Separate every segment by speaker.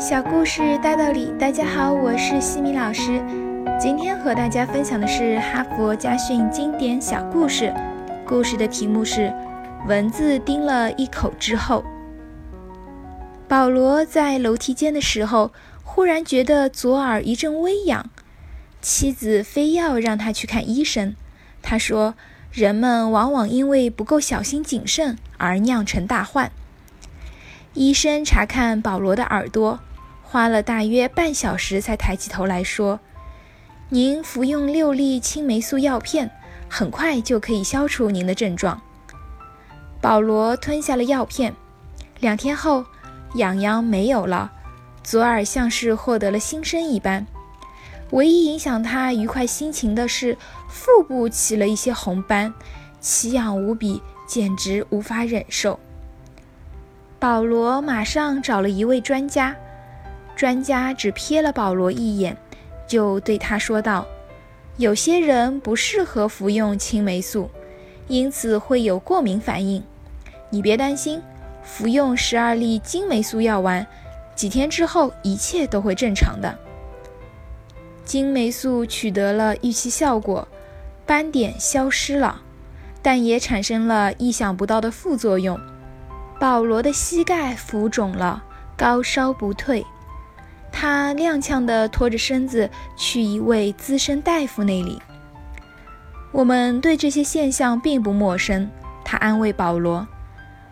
Speaker 1: 小故事大道理，大家好，我是西米老师。今天和大家分享的是哈佛家训经典小故事。故事的题目是“蚊子叮了一口之后”。保罗在楼梯间的时候，忽然觉得左耳一阵微痒，妻子非要让他去看医生。他说：“人们往往因为不够小心谨慎而酿成大患。”医生查看保罗的耳朵。花了大约半小时才抬起头来说：“您服用六粒青霉素药片，很快就可以消除您的症状。”保罗吞下了药片，两天后，痒痒没有了，左耳像是获得了新生一般。唯一影响他愉快心情的是腹部起了一些红斑，奇痒无比，简直无法忍受。保罗马上找了一位专家。专家只瞥了保罗一眼，就对他说道：“有些人不适合服用青霉素，因此会有过敏反应。你别担心，服用十二粒金霉素药丸，几天之后一切都会正常的。”金霉素取得了预期效果，斑点消失了，但也产生了意想不到的副作用。保罗的膝盖浮肿了，高烧不退。他踉跄地拖着身子去一位资深大夫那里。我们对这些现象并不陌生，他安慰保罗。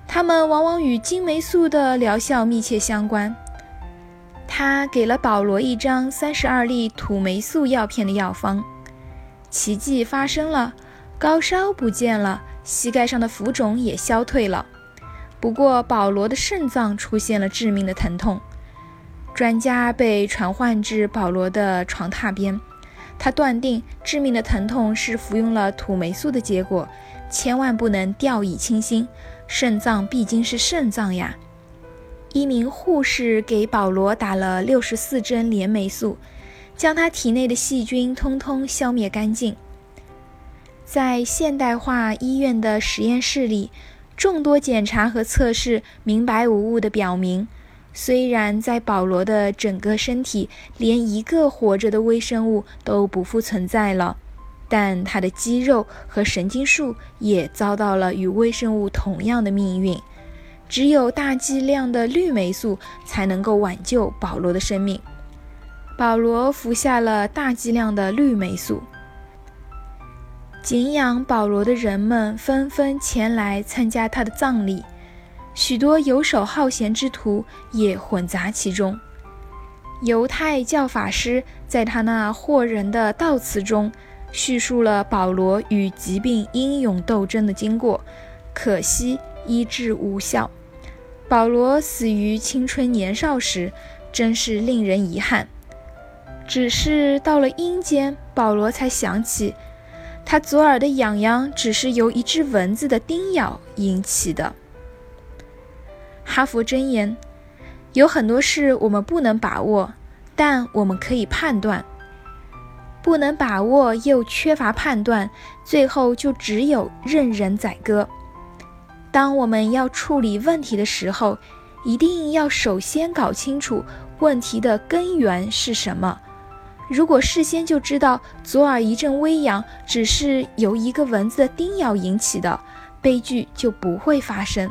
Speaker 1: 他们往往与金霉素的疗效密切相关。他给了保罗一张三十二粒土霉素药片的药方。奇迹发生了，高烧不见了，膝盖上的浮肿也消退了。不过，保罗的肾脏出现了致命的疼痛。专家被传唤至保罗的床榻边，他断定致命的疼痛是服用了土霉素的结果，千万不能掉以轻心。肾脏毕竟是肾脏呀。一名护士给保罗打了六十四针链霉素，将他体内的细菌通通消灭干净。在现代化医院的实验室里，众多检查和测试明白无误地表明。虽然在保罗的整个身体连一个活着的微生物都不复存在了，但他的肌肉和神经束也遭到了与微生物同样的命运。只有大剂量的氯霉素才能够挽救保罗的生命。保罗服下了大剂量的氯霉素。敬仰保罗的人们纷纷前来参加他的葬礼。许多游手好闲之徒也混杂其中。犹太教法师在他那惑人的悼词中叙述了保罗与疾病英勇斗争的经过，可惜医治无效。保罗死于青春年少时，真是令人遗憾。只是到了阴间，保罗才想起，他左耳的痒痒只是由一只蚊子的叮咬引起的。哈佛箴言：有很多事我们不能把握，但我们可以判断。不能把握又缺乏判断，最后就只有任人宰割。当我们要处理问题的时候，一定要首先搞清楚问题的根源是什么。如果事先就知道左耳一阵微痒只是由一个蚊子的叮咬引起的，悲剧就不会发生。